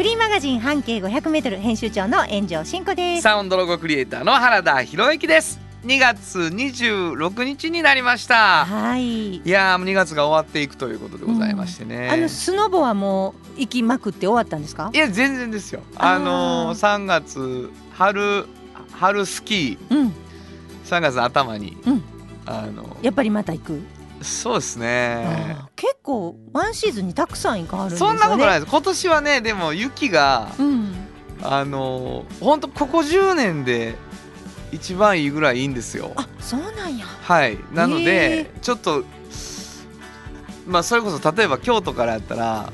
フリーマガジン半径 500m 編集長の炎上真子です。サウンドロゴクリエイターの原田博之です。2月26日になりました。はい。いやーもう2月が終わっていくということでございましてね、あのスノボはもう行きまくって終わったんですか？い？や全然ですよ。あのー、3月春春スキー。うん。3月の頭に、うん。あのやっぱりまた行く？そうですね結構ワンシーズンにたくさん行かはるんですよね。そんなことないです今年はねでも雪がうん。あのー、ほんとここ10年で一番いいぐらいいいんですよあ、そうなんや。はいなのへでちょっとまあそれこそ例えば京都からやったら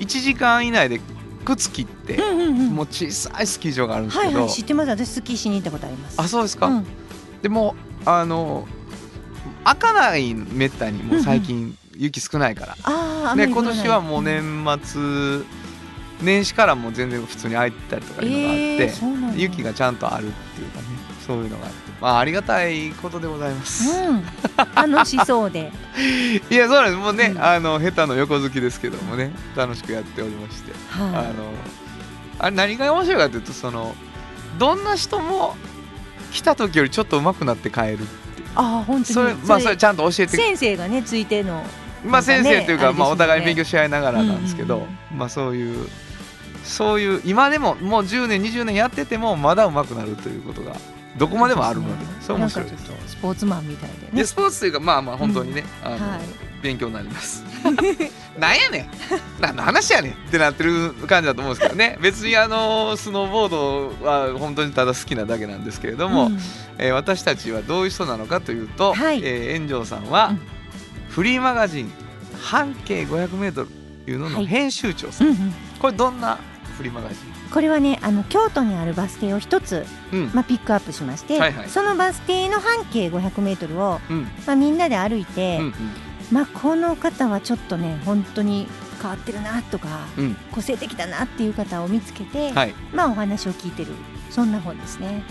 1時間以内で靴切って、うんうんうん。もう小さいスキー場があるんですけど、はいはい知ってます。私スキーしに行ったことあります。あそうですか、うんでもあの開かないめったにもう最近雪少ないから、ああ。で今年はもう年末年始からもう全然普通に開いてたりとかいうのがあって、えー雪がちゃんとあるっていうかねそういうのがあって。まあありがたいことでございます、うん。楽しそうで。いやそうなんです。もうね、うん。あの下手の横好きですけどもね楽しくやっておりまして、あはのあれ何が面白いかというとそのどんな人も来た時よりちょっと上手くなって帰るって。ああ本当に。それまあそれちゃんと教えて先生がねついての。まあ先生というか、まあ、お互い勉強し合いながらなんですけど、まあそういうそういう今でももう10年20年やっててもまだ上手くなるということがどこまでもあるのでそれ面白いですスポーツマンみたいででね。スポーツというかまあまあ本当にね、あのはい。勉強になります。なんやねん。何の話やねんってなってる感じだと思うんですけどね。別にあのスノーボードは本当にただ好きなだけなんですけれども、うん。えー私たちはどういう人なのかというと、はい。えー炎上さんは、うん。フリーマガジン半径 500m というのはい。の編集長さん、うんうん。これどんなフリーマガジこれはねあの京都にあるバス停を一つ、ンうん、まあ、ピックアップしまして、はいはい。そのバス停の半径 500m を、うん。まあ、みんなで歩いて、うんまあ、この方はちょっとね本当に変わってるなとかうん。うん個性的だなっていう方を見つけて、はい。まあ、お話を聞いてるそんな本ですね。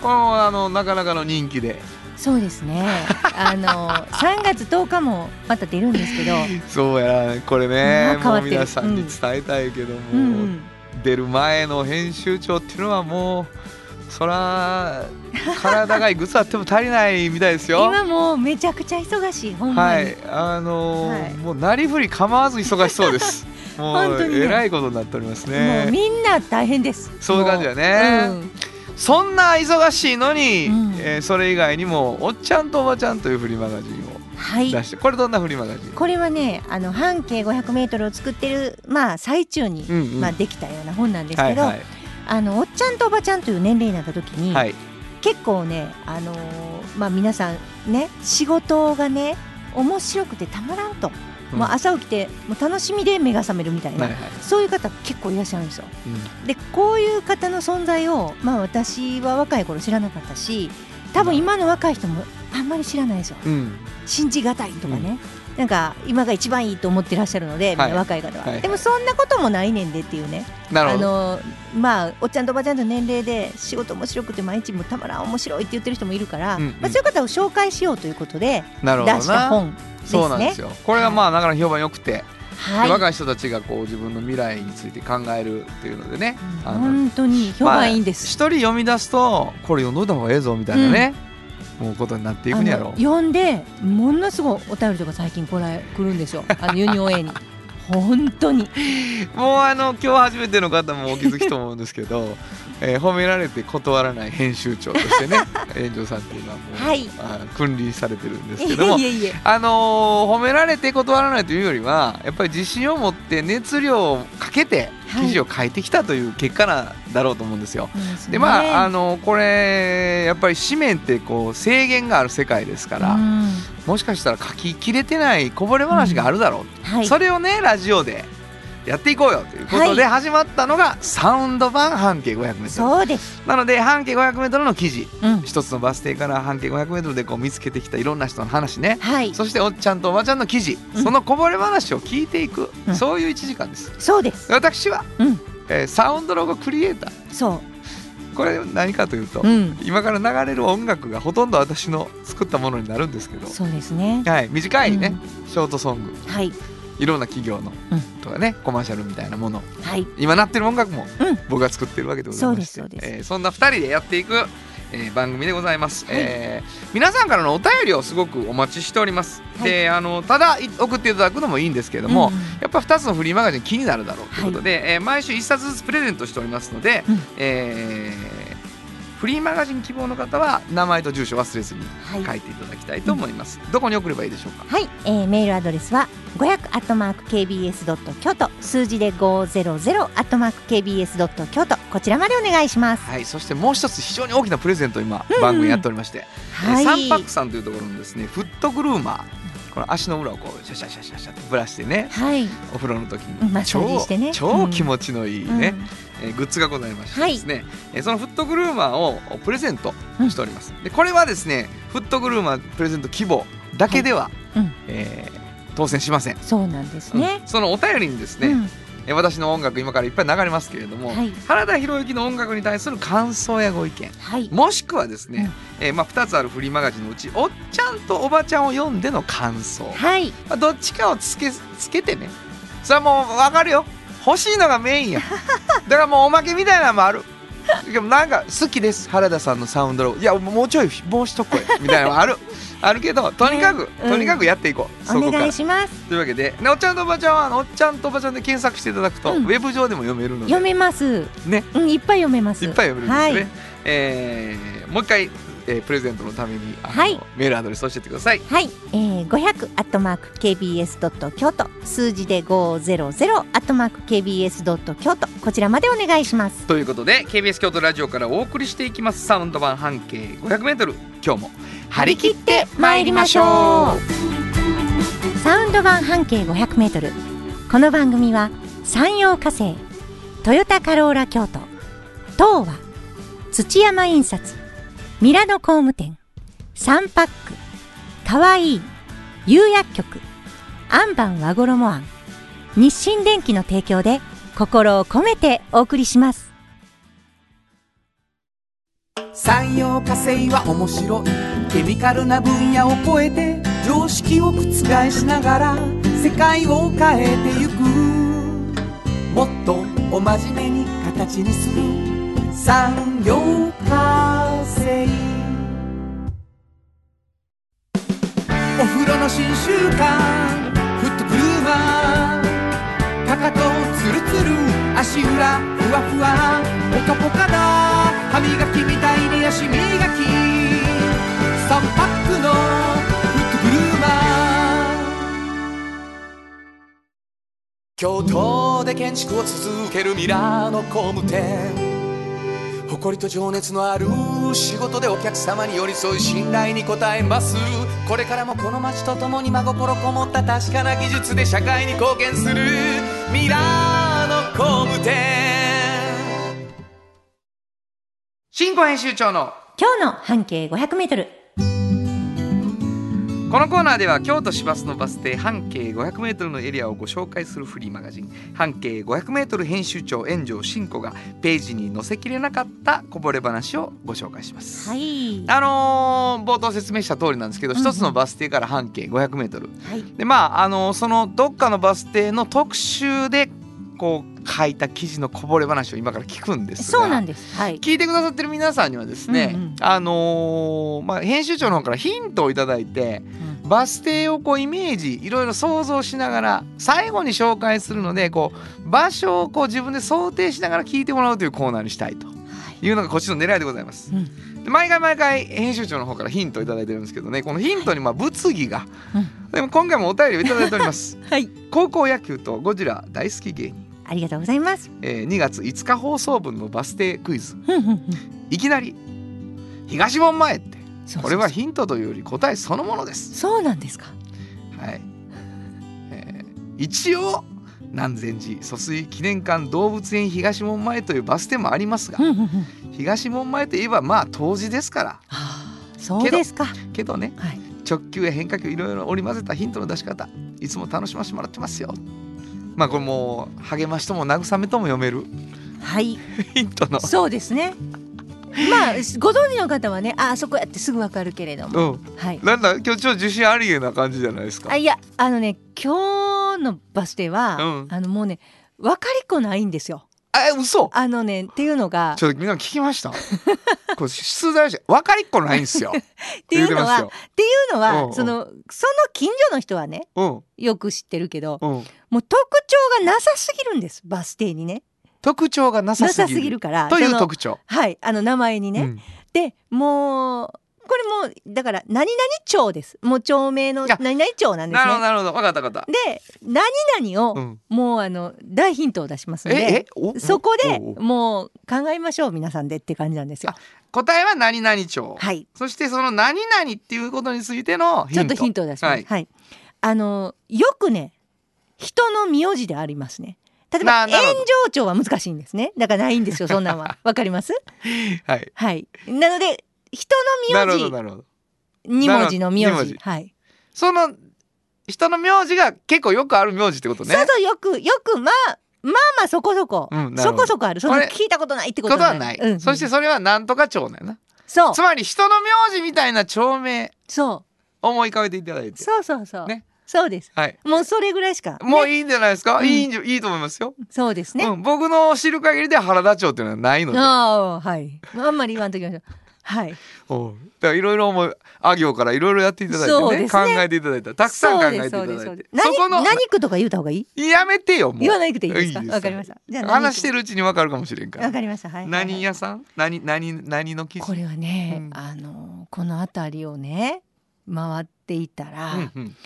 このあのなかなかの人気で。そうですね。あの3月10日もまた出るんですけど、そうやなこれねまあ皆さんに伝えたいけども、うんうん、出る前の編集長っていうのはもうそら体がいくつあっても足りないみたいですよ。今もうめちゃくちゃ忙しいはい、あのーはい。もうなりふり構わず忙しそうです。もう本当にね。えらいことになっておりますもうね。みんな大変です。そういう感じだね。もううん。そんな忙しいのに、うん。えーそれ以外にもおっちゃんとおばちゃんというフリーマガジンをはい。出して、これどんなフリーマガジン？これはねあの半径 500m を作ってる、まあ、最中に、うんうん。まあ、できたような本なんですけど、はいはいあのおっちゃんとおばちゃんという年齢になった時に、はい。結構ね、あのーまあ、皆さんね仕事がね面白くてたまらんと、うん。もう朝起きてもう楽しみで目が覚めるみたいな、はいはい。そういう方結構いらっしゃるんですよ。うん。でこういう方の存在を、まあ、私は若い頃知らなかったし多分今の若い人もあんまり知らないですよ。うん。信じがたいとかね、なんか今が一番いいと思ってらっしゃるので、はいな若い方は、はいはいでもそんなこともないねんでっていうねあなるほど。のまあおっちゃんとおばちゃんの年齢で仕事面白くて毎日もたまらん面白いって言ってる人もいるから、うんうんまあ、そういう方を紹介しようということで出。した本ですね。そうなんですよ。これがまあなかなか評判良くて、はい、若い人たちがこう自分の未来について考えるっていうのでね、あの本当に評判いいんです。まあ一人読み出すとこれ読んどいた方がええぞみたいなね、もうことになっていくんやろ。あの読んでものすごいお便りとか最近こら来るんですよ。あのユニオン A に。本当に。もうあの今日初めての方もお気づきと思うんですけど、えー褒められて断らない編集長としてね 炎上さんっていうのはもう、はい。あー君臨されてるんですいけどもあのー褒められて断らないというよりはやっぱり自信を持って熱量をかけて記事を書いてきたという結果なんだろうと思うんですよ。でまああのこれやっぱり紙面ってこう制限がある世界ですから、うんもしかしたら書ききれてないこぼれ話があるだろう、はい。それをねラジオでやっていこうよということで始まったのがサウンド版半径 500m そうです。なので半径 500m の記事。うん。一つのバス停から半径 500m でこう見つけてきたいろんな人の話ね。はい。そしておっちゃんとおばちゃんの記事、うん。そのこぼれ話を聞いていく、うん。そういう1時間です。そうです。私は、うん。えーサウンドロゴクリエイター。そこれ何かというと、ううん。今から流れる音楽がほとんど私の作ったものになるんですけど、そうですね。はい、短いね、ショートソング。はい。いろんな企業の、うん。とかねコマーシャルみたいなもの。はい。今なってる音楽もうん。僕が作ってるわけでございましてえーそんな2人でやっていく、えー番組でございます、えー皆さんからのお便りをすごくお待ちしております、はい。であのただい送っていただくのもいいんですけれども、うんやっぱ2つのフリーマガジン気になるだろうということで、えー毎週1冊ずつプレゼントしておりますので、うん。えーフリーマガジン希望の方は名前と住所忘れずにはい。書いていただきたいと思います、どこに送ればいいでしょうか？はい、えー、メールアドレスは500アットマーク KBS ドット京都数字で500アットマーク KBS ドット京都こちらまでお願いします。はい。そしてもう一つ非常に大きなプレゼントを今うん。番組やっておりまして、はい。サンパックさんというところのですねフットグルーマー。この足の裏をこうシャシャシャシャシャってぶらしてねはい。お風呂の時にサージしてね超超気持ちのいいね、うんえーグッズがございましてはい。ですね、えーそのフットグルーマーをプレゼントしております、でこれはですねフットグルーマープレゼント希望だけでは、うん。えー当選しません、そうなんですね。うん。そのお便りにですね、うん。えー私の音楽今からいっぱい流れますけれども、はい。原田博之の音楽に対する感想やご意見はい。もしくはですね、えーまあ、2つあるフリーマガジンのうちおっちゃんとおばちゃんを読んでの感想、はい。まあ、どっちかをつけつけてね。それはもう分かるよ欲しいのがメインや。だからもうおまけみたいなのもある。でもなんか好きです原田さんのサウンドロゴ。いやもうちょいもう一声みたいなのもある。あるけどとにかく、ね。うん。とにかくやっていこう、そおこから。願いします。というわけでねおっちゃんとおばちゃんはおっちゃんとおばちゃんで検索していただくと、うん。ウェブ上でも読めるので。読めます。ね。うん、いっぱい読めます。いっぱい読めるんですよね、はい。えーもう一回、えープレゼントのためにはい。メールアドレス教えてください。はい、えー、500アットマーク KBS ドット京都数字で500アットマーク KBS ドット京都こちらまでお願いします。ということで KBS 京都ラジオからお送りしていきます。サウンド版半径 500m 今日も張り切って参りましょう。サウンド版半径500メートル。この番組は山陽火星、トヨタカローラ京都、東和、土山印刷、ミラノ工務店、サンパック、かわいい、釉薬局、アンバン和衣庵、日清電機の提供で心を込めてお送りします。産業化成は面白い。ケミカルな分野を超えて常識を覆しながら世界を変えてゆく。もっとお真面目に形にする。産業化成お風呂の新習慣フットグルーマーかかとツルツル足裏ふわふわポカポカだ歯磨きみたいに足磨き。3パックのフットグルーマー京都で建築を続けるミラーの工務店。誇りと情熱のある仕事でお客様に寄り添い信頼に応えます。これからもこの街とともに真心こもった確かな技術で社会に貢献する。ミラーの工務店。新語編集長の。今日の半径500メートル。このコーナーでは京都市バスのバス停半径 500m のエリアをご紹介するフリーマガジン半径 500m 編集長炎上真子がページに載せきれなかったこぼれ話をご紹介します。はい。あのー冒頭説明した通りなんですけど、うんうん一つのバス停から半径 500m はい。でまああのーそのどっかのバス停の特集でこう書いた記事のこぼれ話を今から聞くんですがそうなんです。はい。聞いてくださってる皆さんにはですね、うんうんあのーまあ、編集長の方からヒントをいただいてうんバス停をこうイメージいろいろ想像しながら最後に紹介するのでこう場所をこう自分で想定しながら聞いてもらうというコーナーにしたいというのがこっちの狙いでございます。うんで毎回毎回編集長の方からヒントをいただいてるんですけどねこのヒントにまあ物議が、うんでも今回もお便りをいただいております。はい。高校野球とゴジラ大好き芸人、ありがとうございます。えー2月5日放送分のバス停クイズいきなり東門前ってこれはヒントというより答えそのものです。そうなんですか。はい。えー一応南禅寺疎水記念館動物園東門前というバス停もありますがうんうんうん東門前といえばまあ冬至ですからはあそうですか。けどねはい。直球や変化球いろいろ織り交ぜたヒントの出し方いつも楽しませてもらってますよまあこれもう励ましとも慰めとも読めるはい。ヒントのそうですね。まあご存知の方はね、ああそこやってすぐわかるけれども、うん。はい。なんだ今日ちょっと自信ありげな感じじゃないですか？あいやあのね今日のバス停は、うん。あのもうね分かりっこないんですよ。あ嘘。あのねっていうのがちょっとみんな聞きました？これ出題して分かりっこないんですよ。っ っていうのはっていうのはうんうん。そのその近所の人はねうん。よく知ってるけどうん。もう特徴がなさすぎるんですバス停にね特徴がなさすぎるからという特徴。はいあの名前にね、うん。でもうこれもうだから何々町です。もう町名のあ何々町なんですなるほどねなるほど。分かった分かっで何々を、たうん。もうあの大ヒントを出しますんえでそこでもう考えましょう皆さんでって感じなんですよ。あ。答えは何々町。はい。そしてその何々っていうことについてのちょっとヒントを出します。ははいい。あのよくね人の名字でありますね。例えば炎上町は難しいんですね。だからないんですよ そんなんは。わかります？はい。はい。なので人の名字。なるほど二文字の名字。字。はい。その人の名字が結構よくある名字ってことね。そうそうよくよくまあまあまあそこそこ、うんそこそこある。その聞いたことないってここととははない、うん、そしてそれはなんとか町なんやな。そう。つまり人の名字みたいな町名。そう。思い浮かべていただいて。そうそうそう、ねそうです。はいもうそれぐらいしか、ねもういいんじゃないですか、うんいいんじゃいいと思いますよ、そうですね。うん、僕の知る限りでは原田町っていうのはないのでああはい。あんまり言わんときましょう。はい。おうだからいろいろもうあ行からいろいろやっていただいてねね考えていただいたたくさん考えていただいてそこの何区とか言うた方がいい？やめてよもう言わなくていいですか？わかりました。じゃあ話してる。るうちに分かるかもしれんからわかりました。はい。何はい屋さん？何何何の記事？これはね、うんあのこの辺りをね回っていたら、うんうん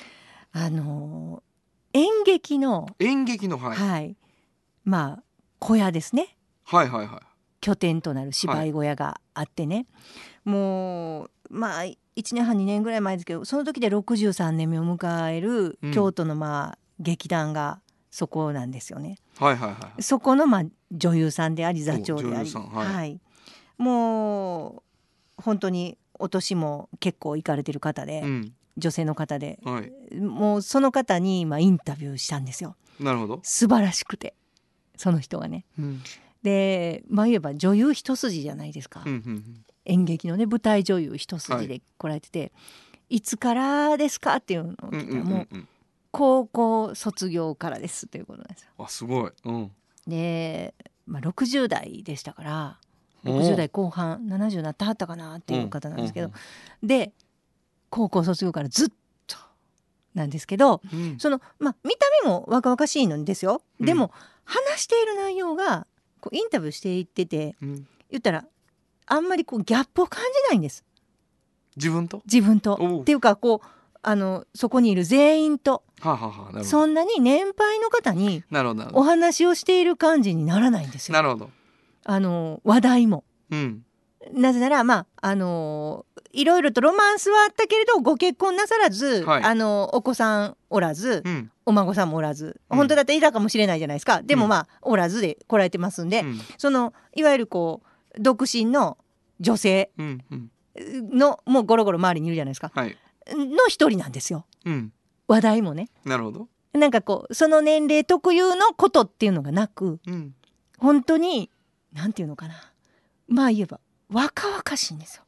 あの演劇の演劇のはい、はい、まあ小屋ですね。はいはいはい。拠点となる芝居小屋があってね、もうまあ1年半2年ぐらい前ですけどその時で63年目を迎えるうん。京都のまあ劇団がそこなんですよね。はいはいはい。そこのまあ女優さんであり座長であり、優さんはい。もう本当にお年も結構行かれてる方で、うん女性の方で。はい。もうその方にまあインタビューしたんですよ。なるほど、素晴らしくて。その人がね。うん。でまあ言えば女優一筋じゃないですか、うんうん演劇のね舞台女優一筋で来られてて、い、つからですかっていうのをうんうんうん聞いたらもううん高校卒業からですということなんですよ。あすごい、うん、で、まあ、60代でしたから60代後半70なってはったかなっていう方なんですけど、で高校卒業からずっとなんですけどうん。うんそのまあ見た目も若々しいのですよ。うん。でも、話している内容がこうインタビューしていっててうん。言ったらあんまりこうギャップを感じないんです。自分と？自分と。っていうかこうあのそこにいる全員と。はあ、はあそんなに年配の方にお話をしている感じにならないんですよ。どなるほど。あの話題も。うん。なぜならまああのいろいろとロマンスはあったけれどご結婚なさらず、はい。あのお子さんおらず、うん。お孫さんもおらず、うん。本当だっていたかもしれないじゃないですか。でもうん。まあ、おらずで来られてますんで、うん。そのいわゆるこう独身の女性うんうん。のもうゴロゴロ周りにいるじゃないですか。はい。の一人なんですよ。うん。話題もね。なるほど。なんかこうその年齢特有のことっていうのがなくうん。本当になんていうのかな。まあ言えば若々しいんですよ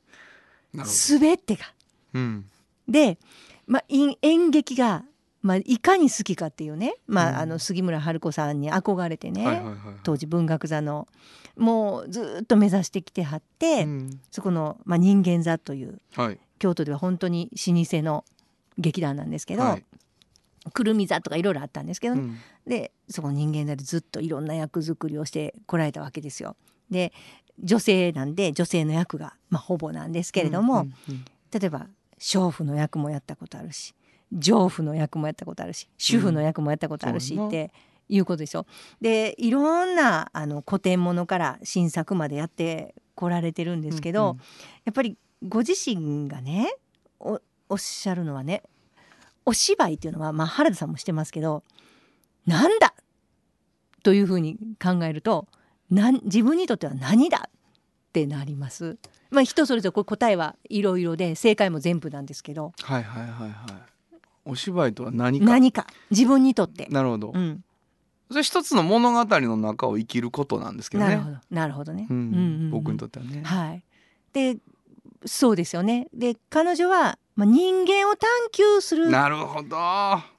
全てが。ど。うん。で、まあ、い演劇が、まあ、いかに好きかっていうね、まあうん。あの杉村春子さんに憧れてね、当時文学座の。もうずっと目指してきてはって、うん。そこの、まあ、人間座というはい。京都では本当に老舗の劇団なんですけど、はい。くるみ座とかいろいろあったんですけどね、うん。でそこの人間座でずっといろんな役作りをしてこられたわけですよ。で女性なんで女性の役が、まあ、ほぼなんですけれども、例えば娼婦の役もやったことあるし丈夫の役もやったことあるし主婦の役もやったことあるしそうやなっていうことでしょ。でいろんなあの古典ものから新作までやってこられてるんですけど、うんうん。やっぱりご自身がねおおっしゃるのはねお芝居っていうのは、まあ、原田さんもしてますけどなんだというふうに考えると自分にとっては何だってなります。まあ、人それぞれ答えはいろいろで正解も全部なんですけど。はいはいはいはい。お芝居とは何か？何か。自分にとって。なるほど、うん、それ一つの物語の中を生きることなんですけどね。なるほど。なるほどね。うん。うんうんうん。僕にとってはね、はい、でそうですよね。で彼女は、まあ、人間を探求するなるほど。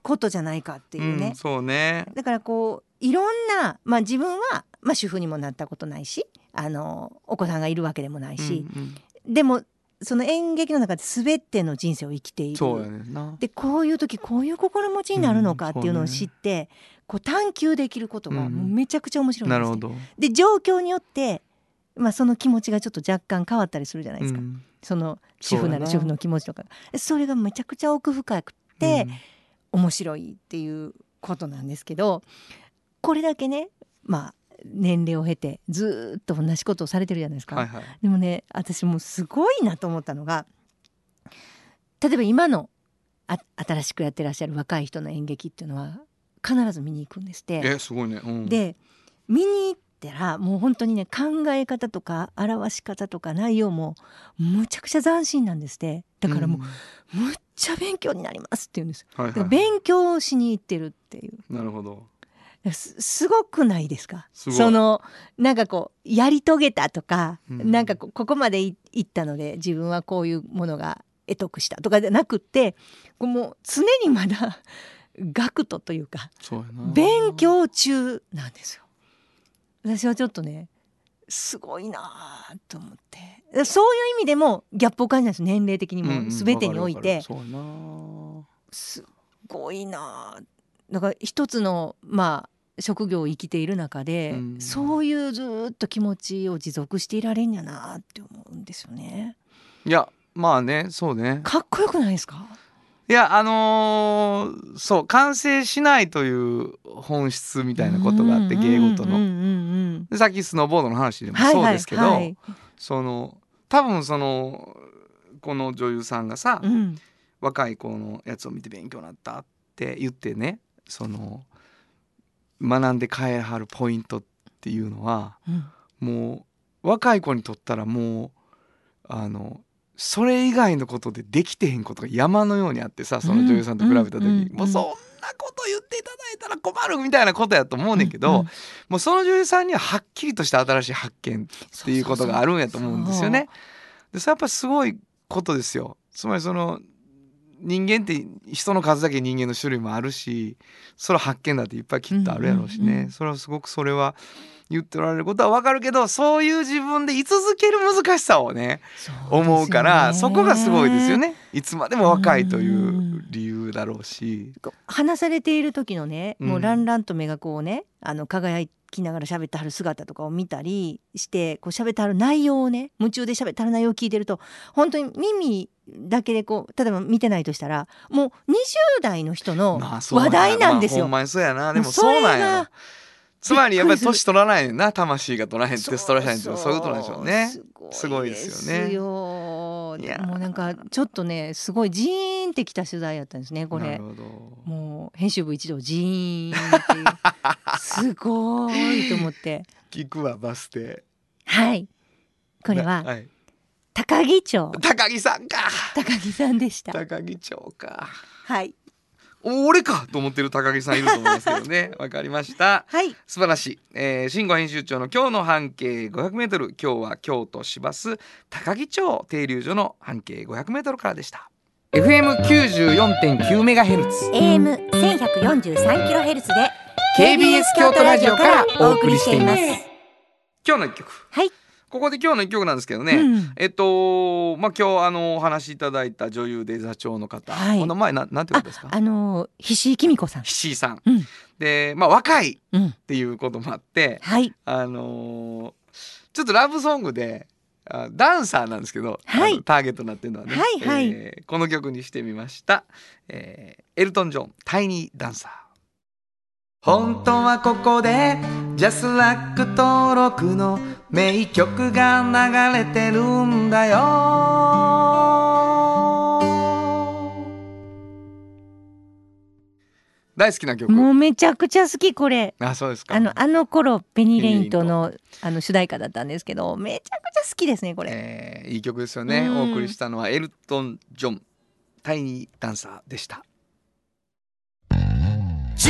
ことじゃないかっていうね、うん、そうね。だからこういろんな、まあ、自分は、まあ、主婦にもなったことないしあのお子さんがいるわけでもないし、うんうん。でもその演劇の中で全ての人生を生きている。でこういう時こういう心持ちになるのかっていうのを知って、こう探求できることがめちゃくちゃ面白いんですねなるほど。で状況によって、まあ、その気持ちがちょっと若干変わったりするじゃないですか、うん。その主婦なら主婦の気持ちとか。それがめちゃくちゃ奥深くて面白いっていうことなんですけどこれだけねまあ年齢を経てずーっと同じことをされてるじゃないですか。はいはい。でもね私もうすごいなと思ったのが例えば今のあ新しくやってらっしゃる若い人の演劇っていうのは必ず見に行くんですって。えすごいね、うん、で見に行ったらもう本当にね考え方とか表し方とか内容もむちゃくちゃ斬新なんですって。だからもう、むっちゃ勉強になりますって言うんです。うん、はいはい、勉強しに行ってるっていう。なるほど。すすごくないですか？そのなんかこうやり遂げたとか、うん。なんかこここまでい行ったので自分はこういうものが得得したとかじゃなくってこうもう常にまだ 学徒というか勉強中なんですよ。私はちょっとねすごいなあと思って。そういう意味でもギャップを感じたんです年齢的にも。うんうん全てにおいて、すごいなあだから一つのまあ職業を生きている中で、うん。そういうずーっと気持ちを持続していられんやなって思うんですよね。いやまあねそうね。かっこよくないですか？いやあのーそう完成しないという本質みたいなことがあって芸事の。さっきスノーボードの話でもそうですけど、はい。その多分そのこの女優さんがさ、うん。若い子のやつを見て勉強になったって言ってねその学んで帰はるポイントっていうのはうん。もう若い子にとったらもうあのそれ以外のことでできてへんことが山のようにあってさその女優さんと比べた時、うんうんうんもうそんなこと言っていただいたら困るみたいなことやと思うねんけど、うんもうその女優さんにははっきりとした新しい発見っていうことがあるんやと思うんですよね。でそれやっぱすごいことですよ。つまりその人間って人の数だけ人間の種類もあるしそれは発見だっていっぱいきっとあるやろうしね、それはすごくそれは言っておられることはわかるけどそういう自分で居続ける難しさをね思うからそこがすごいですよ。ね。いつまでも若いという理由だろうし。話されている時のね、もううん。ランランと目がこうねあの輝きながら喋ってはる姿とかを見たりしてこう喋ってはる内容をね夢中で喋ってはる内容を聞いてると本当に耳だけでこう例えば見てないとしたらもう20代の人の話題なんですよ。まあそうやな。でもそうなんや。つまりやっぱり年取らないな。魂が取らへんってストラインってそういうことなんでしょうね。すごいですよね。もうなんかちょっとねすごいジーンってきた取材やったんですねこれ。なる。ほど。もう編集部一同ジーンっていう。すごいと思って。聞くわバス停。はい。これははい、高木町。高木さんか。高木さんでした。高木町か。はい。お俺かと思ってる高木さんいると思いますけどね。わかりました。はい。素晴らしい、えー、慎吾編集長の今日の半径 500m 今日は京都市バス高木町停留所の半径 500m からでした。FM94.9 メガヘルツ。AM 1143キロヘルツで KBS 京都ラジオからお送りしています。今日の一曲。はい、ここで今日の一曲なんですけどね、うん。えっとまあ今日あのお話しいただいた女優で座長の方、はい。お名前ななんていうことですか？あの石井紀美子さん。菱井さん、うん。でまあ若いっうん。ていうこともあってはい。あのーちょっとラブソングであダンサーなんですけど、はい。ターゲットになってるのはね、はいはい。えーこの曲にしてみました、えーエルトン・ジョン「タイニー・ダンサー」本当はここでジャスラック登録の名曲が流れてるんだよ。大好きな曲。もうめちゃくちゃ好きこれ。あそうですか。あのあの頃ペニーレイントのあの主題歌だったんですけどめちゃくちゃ好きですねこれ、えーいい曲ですよね、うん。お送りしたのはエルトン・ジョンタイニーダンサーでした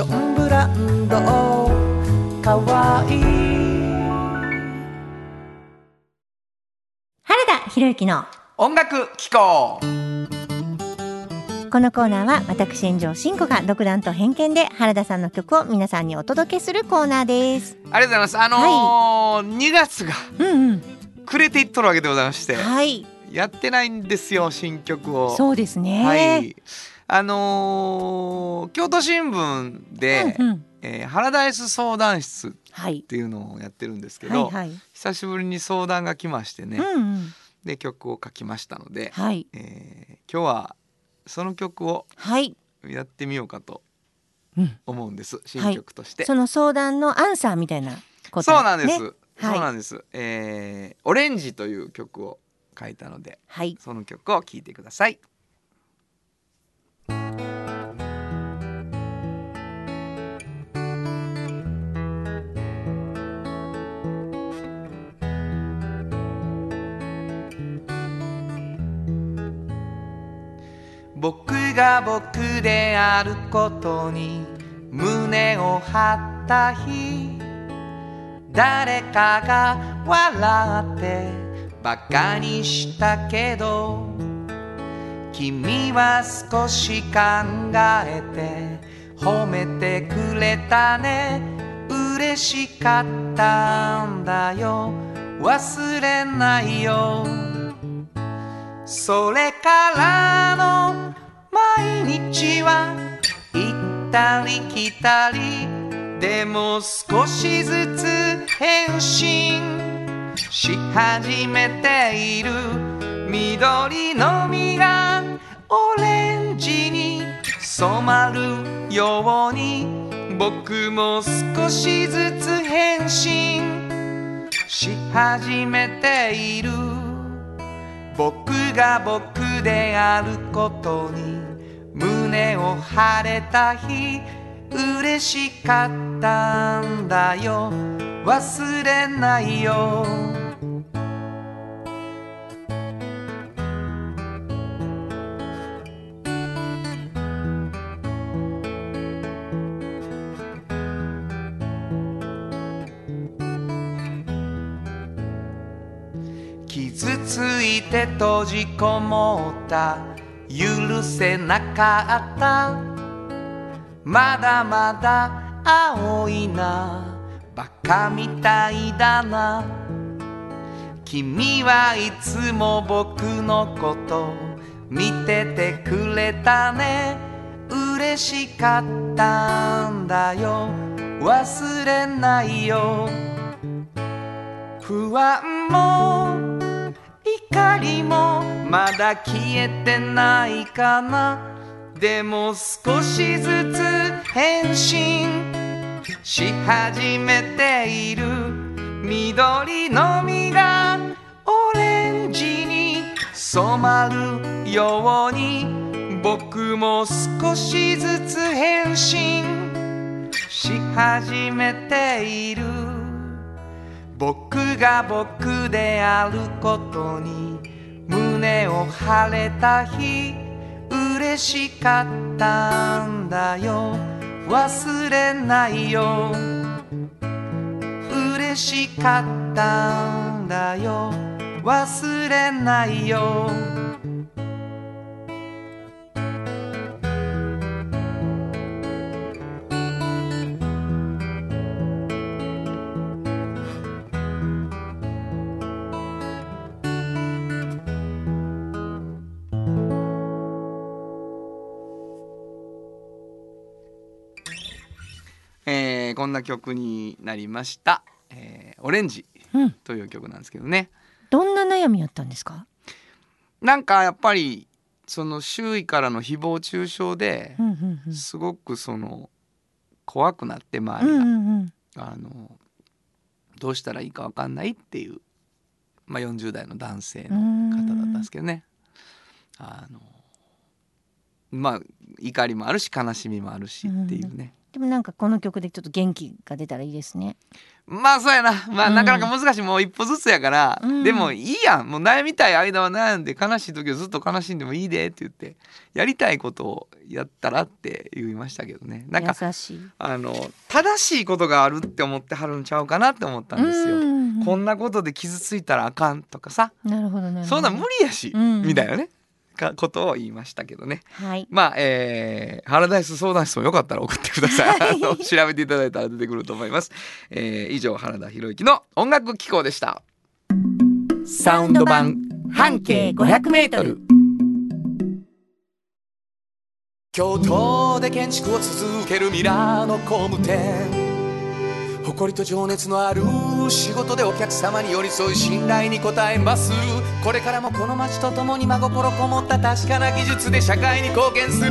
ションブランド。かわいい。原田博之の音楽機構。このコーナーは私炎上真子が独断と偏見で原田さんの曲を皆さんにお届けするコーナーです。ありがとうございます。あのー2月がうんうん。暮れていっとるわけでございまして。はい。やってないんですよ新曲を。そうですね。はいあのー京都新聞で、うんうん。えーハラダイス相談室っはいていうのをやってるんですけど、はい。はい。久しぶりに相談が来ましてね、うんうん。で曲を書きましたので、はい。えー今日はその曲をはい。やってみようかとうん。思うんです、新曲として。その相談のアンサーみたいなことそうなんです、ねそうなんです、えーオレンジという曲を書いたのではい。その曲を聴いてくださいが僕であることに胸を張った日誰かが笑ってバカにしたけど君は少し考えて褒めてくれたね。嬉しかったんだよ。忘れないよ。それからの毎日は行ったり来たりでも少しずつ変身し始めている緑の実がオレンジに染まるように僕も少しずつ変身し始めている僕が僕であることに胸を張れた日嬉しかったんだよ。忘れないよ。傷ついて閉じこもった許せなかった。まだまだ青いな。バカみたいだな。君はいつも僕のこと見ててくれたね。嬉しかったんだよ。忘れないよ。不安も怒りもまだ消えてないかな。でも少しずつ変身。し始めている。緑の実がオレンジに染まるように。僕も少しずつ変身。し始めている。僕が僕であることに胸を張れた日嬉しかったんだよ。忘れないよ。嬉しかったんだよ。忘れないよ。こんな曲になりました「えーオレンジうん」という曲なんですけどね。どんな悩みやったんですか？なんかやっぱりその周囲からの誹謗中傷ですごくその怖くなって周うんりが、あのどうしたらいいか分かんないっていう、まあ、40代の男性の方だったんですけどね。あのまあ怒りもあるし悲しみもあるしっていうね、でもなんかこの曲でちょっと元気が出たらいいですね。まあそうやな。まあうん。なかなか難しい。もう一歩ずつやから、うん。でもいいやん。もう悩みたい間は悩んで悲しい時はずっと悲しんでもいいでって言ってやりたいことをやったらって言いましたけどね。なんか。あの正しいことがあるって思ってはるんちゃうかなって思ったんですよ。うん。こんなことで傷ついたらあかんとかさ。なるほどなるほど。そんなん無理やし、うん。みたいなねかことを言いましたけどね。はい。まあえー、ハラダイス相談室もよかったら送ってください、あの調べていただいたら出てくると思います、えー、以上原田博之の音楽機構でした。サウンド版半径500メートル。京都で建築を続けるミラーの工務店。誇りと情熱のある仕事でお客様に寄り添い信頼に応えますこれからもこの街とともに真心こもった確かな技術で社会に貢献する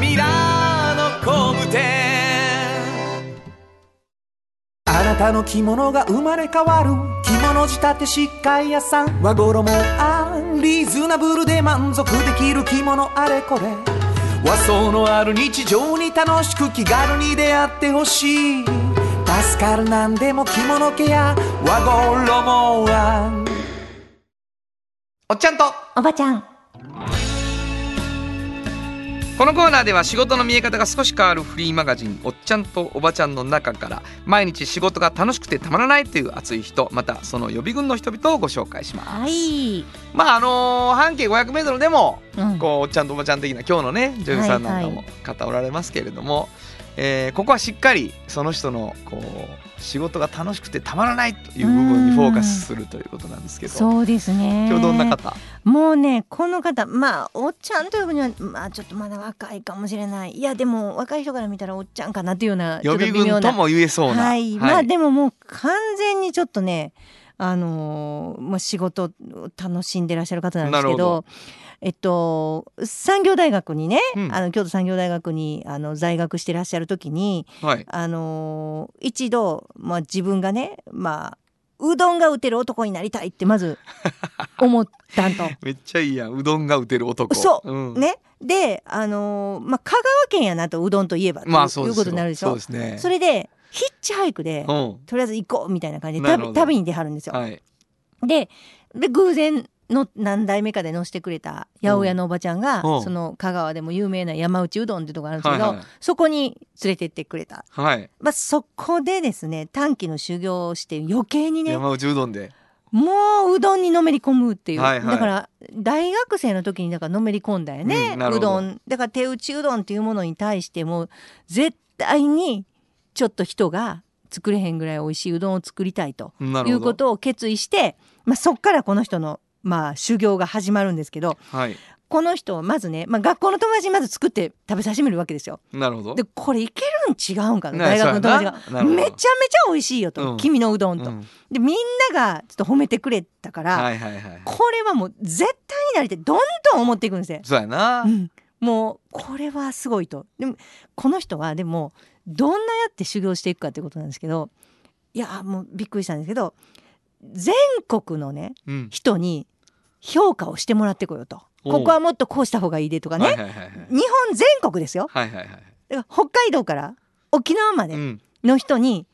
ミラーの工務店あなたの着物が生まれ変わる着物仕立て疾患屋さん。和衣あリーズナブルで満足できる着物あれこれ。和装のある日常に楽しく気軽に出会ってほしい。助かるなんでも着物ケア和衣はおっちゃんとおばちゃん。このコーナーでは仕事の見え方が少し変わるフリーマガジン「おっちゃんとおばちゃん」の中から毎日仕事が楽しくてたまらないという熱い人またその予備軍の人々をご紹介します。はい。まああのー半径 500m でもうんこうおっちゃんとおばちゃん的な今日のね女優さんなんかはいも方おられますけれども、えーここはしっかりその人のこう仕事が楽しくてたまらないという部分にフォーカスするということなんですけど。そうですね。今日どんな方？もうねこの方まあおっちゃんという分にはまあちょっとまだ若いかもしれない。いやでも若い人から見たらおっちゃんかなっていうような予備軍とも言えそうな。はい、まあでももう完全にちょっとねあのーまあ、仕事を楽しんでらっしゃる方なんですけどえっと産業大学にね、うん。あの京都産業大学にあの在学してらっしゃる時にはい。あのー一度、まあ、自分がねまあうどんが打てる男になりたいってまず 思ったんと。めっちゃいいやんうどんが打てる男。そう。うん。ね、で、あのーまあ、香川県やなとうどんといえば、まあそうですよ。いうことになるでしょ。そうですね。それでヒッチハイクで、うん。とりあえず行こうみたいな感じで旅旅に出はるんですよ。はい。でで偶然の何代目かで乗せてくれた八百屋のおばちゃんが、うん。その香川でも有名な山内うどんってとこあるんですけど、はいはい。そこに連れてってくれた、はい。まあ、そこでですね短期の修行をして余計にね山内うどんで。もううどんにのめり込むっていう、はいはい。だから大学生の時にだからのめり込んだよね、うんうどん。だから手打ちうどんっていうものに対しても絶対にちょっと人が作れへんぐらい美味しいうどんを作りたいということを決意して、まあ、そっからこの人の、まあ、修行が始まるんですけどはい。この人はまずね、まあ、学校の友達にまず作って食べさせてみるわけですよ。なるほど。でこれいけるん違うんかなね大学の友達が。めちゃめちゃ美味しいよと、うん。君のうどんと。うん。でみんながちょっと褒めてくれたから、はいはいはいこれはもう絶対になりてどんどん思っていくんですよ。そうやな。うん、もうこれはすごいと。でもこの人はでもどんなやって修行していくかってことなんですけどいやもうびっくりしたんですけど全国のねうん。人に評価をしてもらってこようと。ここはもっとこうした方がいいでとかね、はいはいはいはい。日本全国ですよ。はいはいはいだから北海道から沖縄までうん。の人に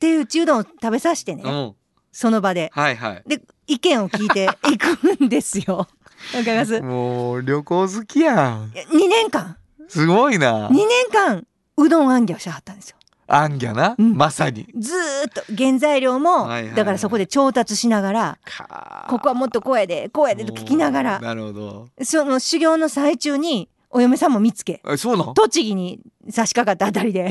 手打ちうどんを食べさせてね、う。んその場で。はいはい。で意見を聞いていくんですよわかります。もう旅行好きやん。2年間。すごいな。2年間うどんあんぎゃをしはったんですよ。あんぎゃな、うん。まさに。ずーっと原材料も、だからそこで調達しながらかここはもっとこうやでこうやでと聞きながらなるほど。その修行の最中にお嫁さんも見つけえそうなん？栃木に差し掛かったあたりで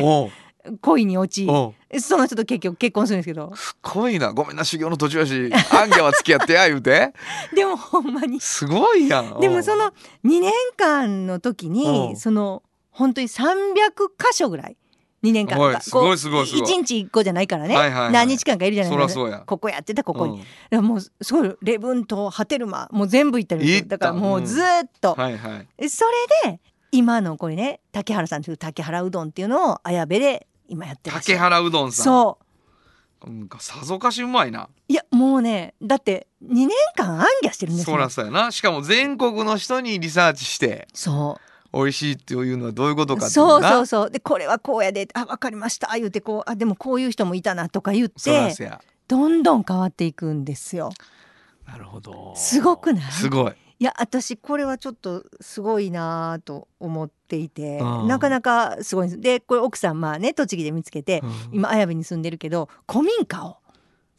恋に落ちその人と結局結婚するんですけど。すごいな。ごめんな修行の途中やしあんぎゃは付き合ってや言うて。でもほんまに。すごいやん。でもその2年間の時うにん。その本当に300箇所ぐらい。2年間。すごいすごいすごい。1日1個じゃないからね、はいはいはい。何日間かいるじゃないですかそらそうや。ここやってたここに、うもうすごい礼文と波照間もう全部行ったよだからもうずーっと、はいはい。えそれで今のこれね竹原さんという竹原うどんっていうのを綾部で今やってます竹原うどんさん。そう。なんかさぞかしうまいな。いやもうねだって2年間あんぎゃしてるんですよそらそうやな。しかも全国の人にリサーチしてそう。美味しいっていうのはどういうことかっていそうな。そうそうでこれはこうやであ分かりました。言うてこうあでもこういう人もいたなとか言っそらてそうや。どんどん変わっていくんですよ。なるほど。すごくない？すごいいや私これはちょっとすごいなと思っていてうんなかなかすごいんです。でこれ奥さんまあね栃木で見つけて、うん。今綾部に住んでるけど古民家を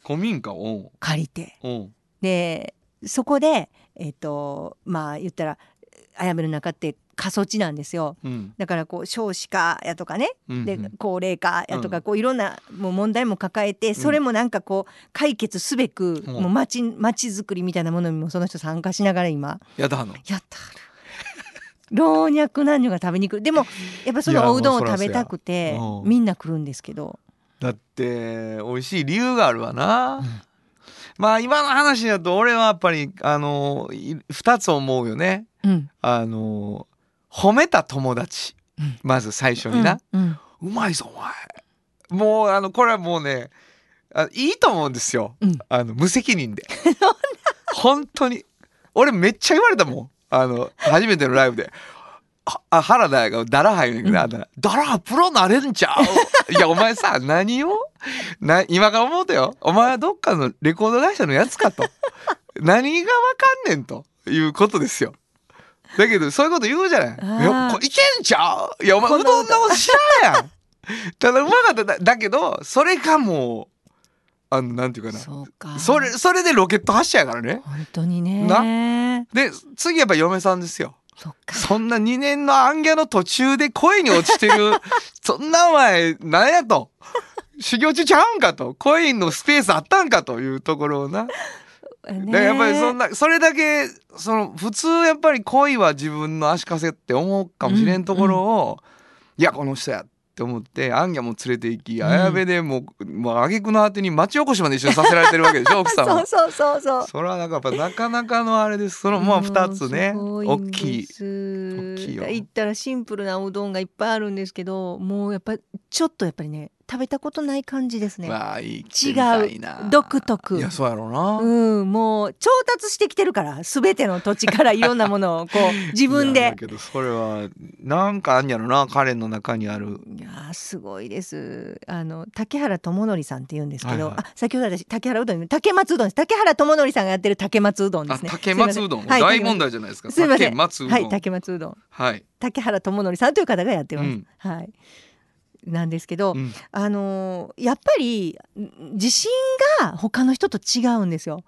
古民家を？借りて。う。んでそこでえっ、とまあ言ったら綾部の中って過疎地なんですよ。うん。だからこう少子化やとかね。でうんうん。高齢化やとか、うん。こういろんなもう問題も抱えてそれもなんかこう解決すべく、うん。もう町町づくりみたいなものにもその人参加しながら今。やだの。やったはる老若男女が食べに来る。でもやっぱそのおうどんを食べたくてみんな来るんですけど、だって美味しい理由があるわな、うん。まあ今の話だと俺はやっぱりあのい二つ思うよね。うん。あの褒めた友達、うん。まず最初にな、うんうまいぞお前。もうあのこれはもうねあいいと思うんですよ、うん。あの無責任で。本当に。俺めっちゃ言われたもん。あの初めてのライブで。ああ原田がダラ入るんだけど、あんたダラプロなれんちゃう？いやお前さ 何を？な今から思うとよ。お前はどっかのレコード会社のやつかと。何がわかんねんということですよだけどそういうこと言うじゃない。いやこいけんちゃう？いやお前うどんのこと知らんやん。ただうまかった。だだけどそれがもうあのなんていうかな。そうか。それそれでロケット発射やからね。本当にね。で次やっぱ嫁さんですよ。そっか。そんな2年のアンギャの途中で恋に落ちてる そんなお前なんやと。修行中ちゃうんかと。恋のスペースあったんかというところをなね。だからやっぱりそんなそれだけその普通やっぱり恋は自分の足かせって思うかもしれんところを、いやこの人やって思ってアンギャも連れて行き、ん綾部でもうもう挙句の果てに町おこしまで一緒にさせられてるわけでしょ奥さんは。そうそうそうそう。それはなんかやっぱなかなかのあれです。そのまあ2つね。大んきい。大きいよ。言ったらシンプルなうどんがいっぱいあるんですけどもうやっぱちょっとやっぱりね食べたことない感じですね。まあいい来てみたいな。独特。いやそうやろうな、うん、もう調達してきてるから全ての土地からいろんなものをこう 自分で。だけどそれはなんかあんやろな彼の中にある。いやーすごいです。あの竹原智則さんって言うんですけど、はいはい。あ先ほど私竹原うどん竹松うどんです。竹原智則さんがやってる竹松うどんですね。あ竹松うどん、大問題じゃないですか。すいません竹松うどん。はい竹松うどん。はい竹原智則さんという方がやってます、うん。はいなんですけど、うん。あのーやっぱりん自信が他の人と違うんですよ。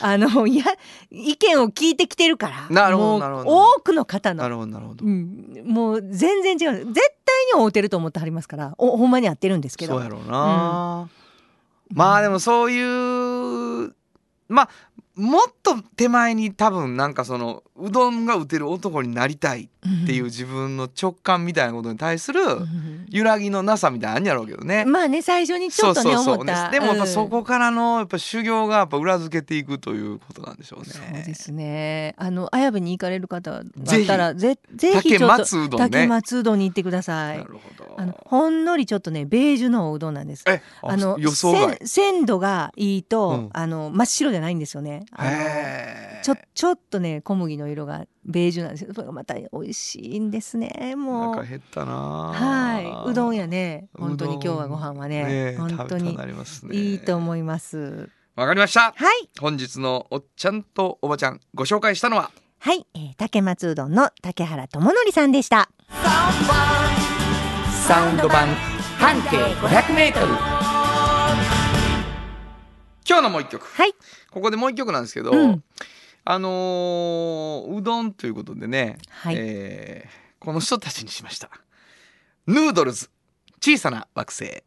あのいや意見を聞いてきてるから。なるほど多くの方の。なるほどなるほど、うん、もう全然違う。絶対に会うてると思ってはりますから。おほんまに会ってるんですけど。そうやろうな、まあでもそういうまあもっと手前に多分なんかそのうどんが打てる男になりたいっていう自分の直感みたいなことに対するうん揺らぎのなさみたいなんやろうけどね。まあね最初にちょっとね思ったでもやっぱそうんこからのやっぱ修行がやっぱ裏付けていくということなんでしょうね。そうですねあの綾部に行かれる方だったらぜぜひちょっと竹松うどんね竹松うどんに行ってくださいなるほど。あのほんのりちょっとねベージュのおうどんなんですえあの予想鮮度がいいと、うんあの真っ白じゃないんですよね。あのへちょちょっとね小麦の色がベージュなんですけどそれがまた美味しいんですねもう。お腹減ったなはい。うどんやね本当に今日はご飯はねね本当にいいと思います。わかりました。はい。本日のおっちゃんとおばちゃんご紹介したのは？はい、えー、竹松うどんの竹原智則さんでした。サウンド版半径 500m 今日のもう一曲。はい。ここでもう一曲なんですけど、うん。あのーうどんということでね、はい。えーこの人たちにしました。ヌードルズ。小さな惑星。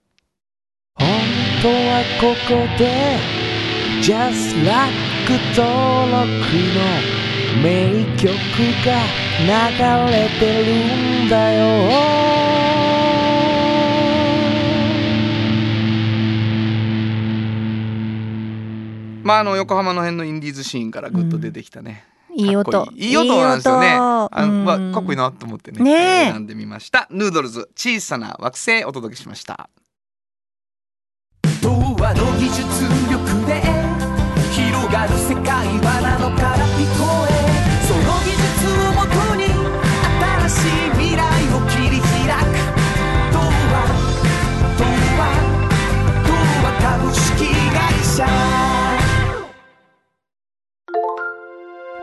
本当はここで Just Like 登録の名曲が流れてるんだよまああの横浜の辺のインディーズシーンからぐっと出てきたね、いい音。いい。いい音なんですよね。いい音。あのわうんかっこいいなと思ってね。ねえ。選んでみました。ヌードルズ小さな惑星お届けしました。童話の技術力で広がる世界は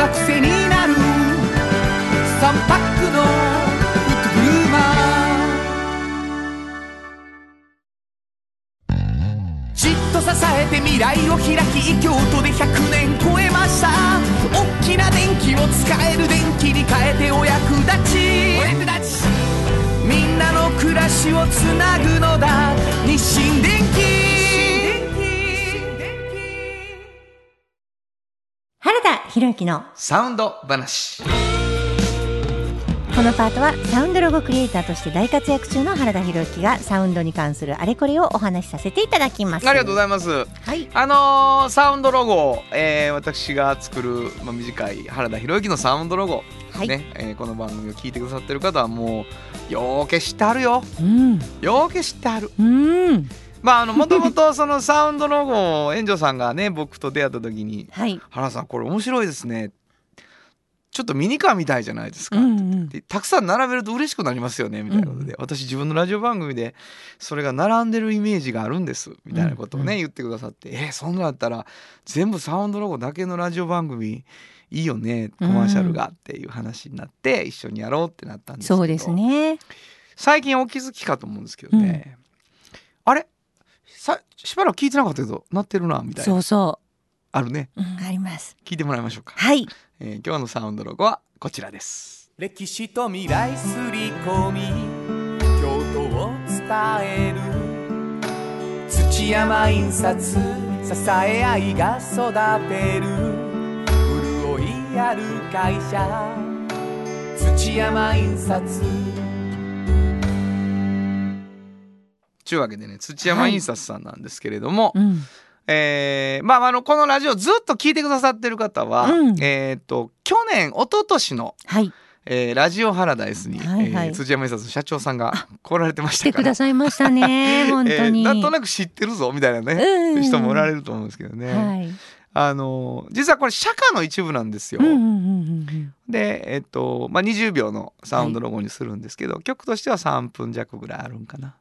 が癖になる。3パックのフットグルーマーじっと支えて未来を開き京都で100年超えました。大きな電気を使える電気に変えてお役立ち。お役立ち。みんなの暮らしをつなぐのだ。日清電気原田博之のサウンド話。このパートはサウンドロゴクリエイターとして大活躍中の原田博之がサウンドに関するあれこれをお話しさせていただきます。ありがとうございます。はい。あのーサウンドロゴ、えー私が作る、まあ、短い原田博之のサウンドロゴ、はい。ねえーこの番組を聞いてくださってる方はもうよーけ知ってはるよ。うん。よーけ知ってはる。うんまああのもともとそのサウンドロゴを園長さんがね僕と出会った時にはい「原田さんこれ面白いですね」ちょっとミニカーみたいじゃないですか、うんうんでたくさん並べると嬉しくなりますよねみたいなことで、私自分のラジオ番組でそれが並んでるイメージがあるんですみたいなことをね、うん言ってくださって「えそんなんだったら全部サウンドロゴだけのラジオ番組いいよねコマーシャルが」っていう話になって一緒にやろうってなったんですけど。そうですね。最近お気づきかと思うんですけどね、さしばらく聞いてなかったけどなってるなみたいな。そうそあるね。う、うん、あります。聞いてもらいましょうか、はい。えー今日のサウンドロゴはこちらです。歴史と未来すり込み京都を伝える。土山印刷支え合いが育てる。潤いある会社。土山印刷というわけでね土山印刷さんなんですけれども、うん。えーまああのこのラジオずっと聞いてくださってる方は、うん。えっ、と去年一昨年の、はい。えーラジオハラダイスに、はいはい。えー土山印刷の社長さんが来られてましたから。来てくださいましたね 本当に、えーなんとなく知ってるぞみたいなね、うん人もおられると思うんですけどね、はい。あの実はこれ社歌の一部なんですよ。うんうんうんうんでえっ、とまあ20秒のサウンドロゴにするんですけど、曲としては3分弱ぐらいあるんかな。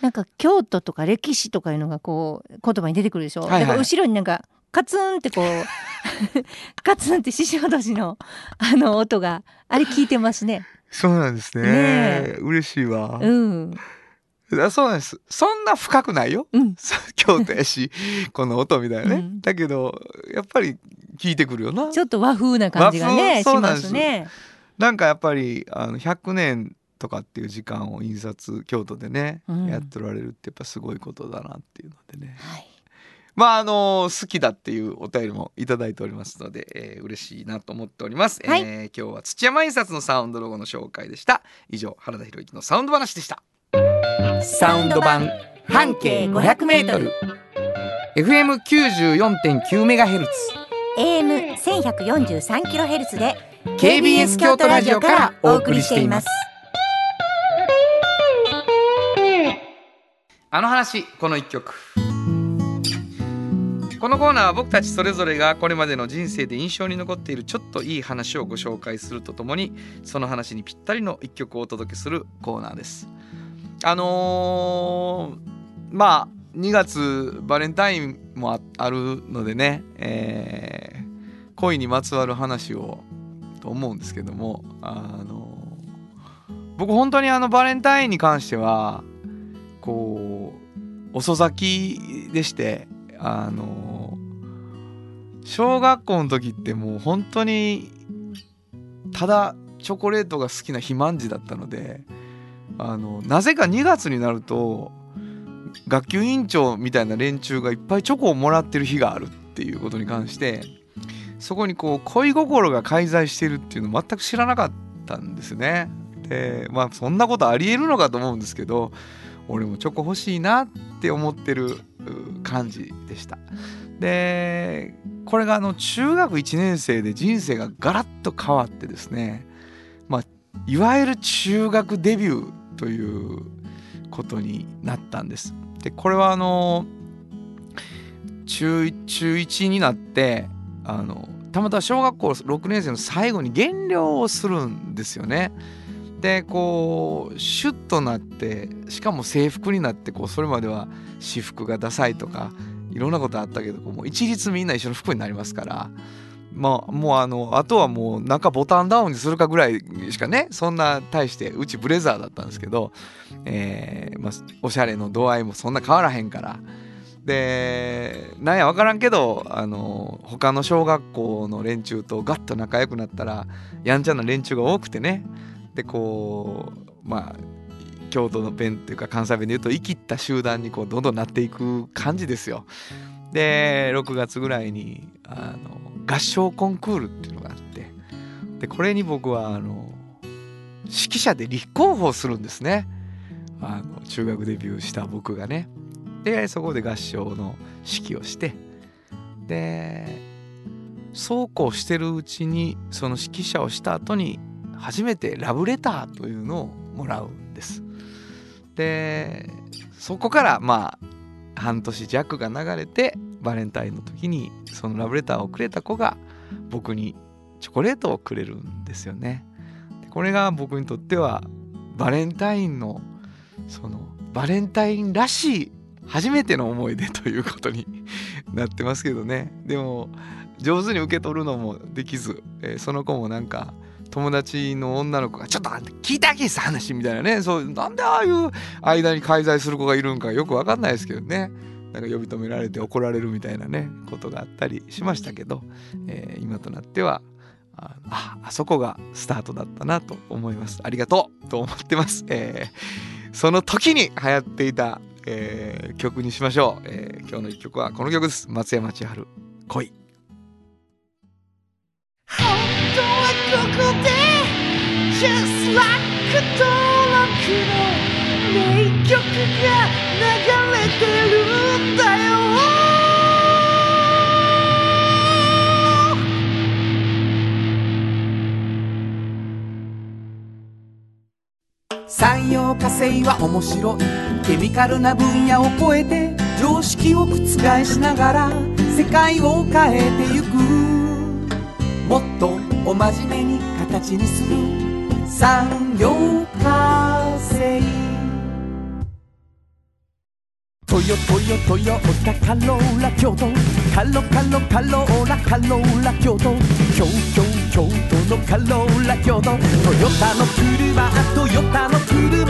なんか京都とか歴史とかいうのがこう言葉に出てくるでしょ、はいはい。だから後ろになんかカツンってこう カツンって獅子落としのあの音があれ聞いてますね。そうなんですね。ねえ。嬉しいわ、うん。あそうなんです。そんな深くないよ。うん。京都やしこの音みたいなね、うん。だけどやっぱり聞いてくるよな。ちょっと和風な感じがねそうなんです。すね。なんかやっぱりあの100年とかっていう時間を印刷京都でね、うん。やっておられるってやっぱすごいことだなっていうのでね。はい。まああの好きだっていうお便りもいただいておりますので、えー、嬉しいなと思っております、はい。えー今日は土山印刷のサウンドロゴの紹介でした。以上原田博之のサウンド話でした。サウンド版半径 500m FM94.9 メガヘルツ。AM 千百四十三キロヘルツで KBS 京都ラジオからお送りしていますあの話この一曲。このコーナーは僕たちそれぞれがこれまでの人生で印象に残っているちょっといい話をご紹介するとともにその話にぴったりの一曲をお届けするコーナーです。あのーまあ2月バレンタインもあるのでね、えー恋にまつわる話をと思うんですけどもあの僕本当にあのバレンタインに関しては遅咲きでしてあの小学校の時ってもう本当にただチョコレートが好きな肥満児だったのであのなぜか2月になると学級委員長みたいな連中がいっぱいチョコをもらってる日があるっていうことに関してそこにこう恋心が介在してるっていうの全く知らなかったんですね。でまあそんなことありえるのかと思うんですけど俺もチョコ欲しいなって思ってるう感じでした。でこれがあの中学1年生で人生がガラッと変わってですねまあいわゆる中学デビューということになったんです。でこれはあの中中1になってあのたまたま小学校6年生の最後に減量をするんですよね。でこうシュッとなってしかも制服になってこうそれまでは私服がダサいとかいろんなことあったけどもう一律みんな一緒の服になりますから。まあ、もうあのあとはもう中ボタンダウンにするかぐらいしかねそんな大してうちブレザーだったんですけど、えーまあ、おしゃれの度合いもそんな変わらへんからでなんや分からんけどあの他の小学校の連中とガッと仲良くなったらやんちゃな連中が多くてねでこうまあ京都の弁っていうか関西弁で言うと生きった集団にこうどんどんなっていく感じですよ。で6月ぐらいにあの合唱コンクールっていうのがあってでこれに僕はあの指揮者で立候補するんですねあの中学デビューした僕がねでそこで合唱の指揮をしてでそうこうしてるうちにその指揮者をした後に初めてラブレターというのをもらうんですでそこからまあ半年弱が流れてバレンタインの時にそのラブレターをくれた子が僕にチョコレートをくれるんですよね。これが僕にとってはバレンタインのそのバレンタインらしい初めての思い出ということになってますけどねでも上手に受け取るのもできず、えーその子もなんか友達の女の子が「ちょっと待って聞いてあげさ話」みたいなね。そうなんでああいう間に介在する子がいるんかよく分かんないですけどね。なんか呼び止められて怒られるみたいなねことがあったりしましたけど、えー今となってはあああそこがスタートだったなと思います。ありがとうと思ってます、えーその時に流行っていた、えー曲にしましょう、えー今日の一曲はこの曲です。松山千春恋。こで Just like 登録の名曲が流れてるんだよ。産業化成は面白い。ケミカルな分野を超えて常識を覆しながら世界を変えてゆく。もっとお真面目に形にする産業化成。トヨトヨトヨタカローラ京都。カロカロカローラカローラ京都。京京京都のカローラ京都。トヨタの車トヨタの車。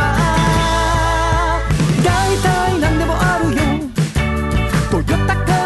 大体何でもあるよ。トヨタカロー。ラ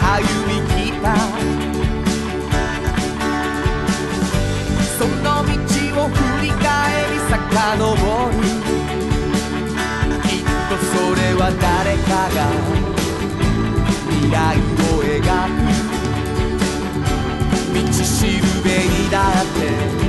歩み来た。その道を振り返り遡る。きっとそれは誰かが未来を描く。道しるべにだって。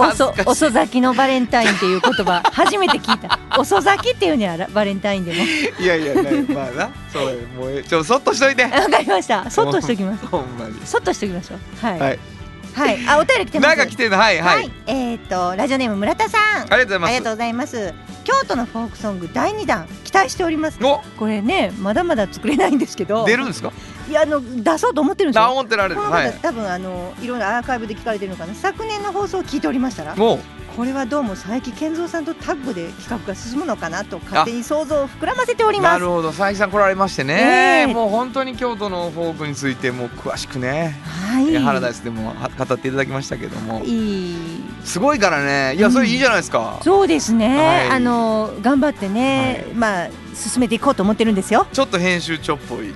遅遅咲きのバレンタインっていう言葉 初めて聞いた。遅咲きっていうにはバレンタインでも。いやいや、ね、まあな、そうよもうええちょそっとしといて。わかりました。そっとしときます。ほんまに。そっとしときましょう。はい。ははいい。あ、お便り来てます。なんか来てるの、はいははいい。。えっとラジオネーム村田さん。ありがとうございます。ありがとうございます。京都のフォークソング第二弾期待しております。お、これねまだまだ作れないんですけど。出るんですか？いやあの出そうと思ってるんですあ、よ。思ってられる。はい。多分あのいろんなアーカイブで聞かれてるのかな昨年の放送を聞いておりましたらもう、これはどうも佐伯健三さんとタッグで企画が進むのかなと勝手に想像を膨らませておりますなるほど、佐伯さん来られましてえね。えもう本当に京都のフォークについてもう詳しくね。はいハラダイスでもは語っていただきましたけども。いいすごいからね。いや、それいいじゃないですか。そうですね、はいあの頑張ってね、はいまあ進めていこうと思ってるんですよちょっと編集長っぽい。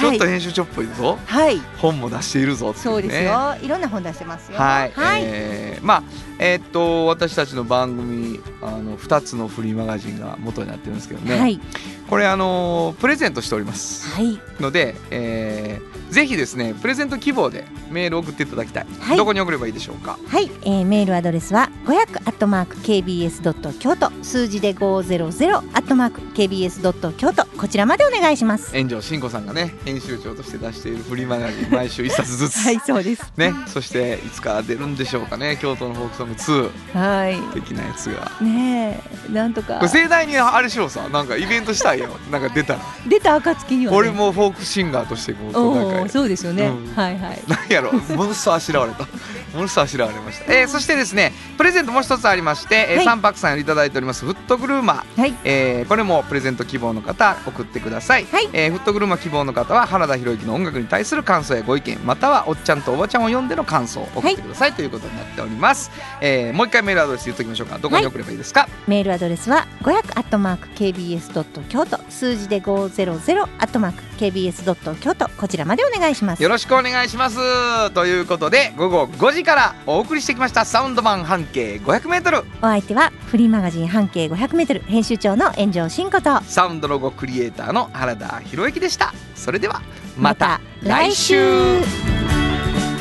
ちょはいっと編集長っぽいぞ。はい。本も出しているぞっていそうですねよ。いろんな本出してますよ。はい、はい、えーまあえーっと私たちの番組あの2つのフリーマガジンが元になってるんですけどね、はい。これあのプレゼントしております。はい。ので、えーぜひですねプレゼント希望でメールを送っていただきたい、はい。どこに送ればいいでしょうか？はい、えー、メールアドレスは500アットマーク KBS ドット京都。数字で500アットマーク KBS ドット京都。こちらまでお願いします。炎上真子さんがね編集長として出しているフリーマガジン毎週1冊ずつ、はいそうです。ね。そしていつか出るんでしょうかね。京都のフォークソング2はい。的なやつが。ねえなんとか。盛大にあれしようさなんかイベントしたいよ。なんか出たら。出た暁には、ね、俺もフォークシンガーとしてこうそうですよね、うん。はいはい。なんやろものすごいあしらわれたものすごいあしらわれました、えーそしてですねプレゼントもう一つありまして、えーはい。三泊さんよりいただいておりますフットグルーマー。はい。えーこれもプレゼント希望の方送ってください、はい。えーフットグルーマー希望の方は原田博之の音楽に対する感想やご意見またはおっちゃんとおばちゃんを読んでの感想を送ってください、ということになっております、えーもう一回メールアドレス言っときましょうか。どこに送ればいいですか、メールアドレスは500アットマーク KBS ドット京都数字で500アットマーク KBS ドット京都こちらまでお願いします。よろしくお願いします。ということで午後5時からお送りしてきましたサウンド版半径 500m お相手はフリーマガジン半径500メートル編集長の炎上真子と。サウンドロゴクリエイターの原田博之でした。それではまた来来週。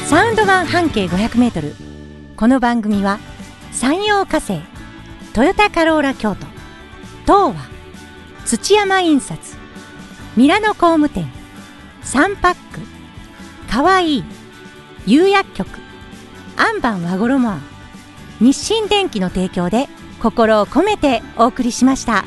サウンド版半径500メートル。この番組は山陽火星トヨタカローラ京都東和土山印刷ミラノ工務店サンパックかわいい釉薬局アンバン和衣日清電機の提供で心を込めてお送りしました。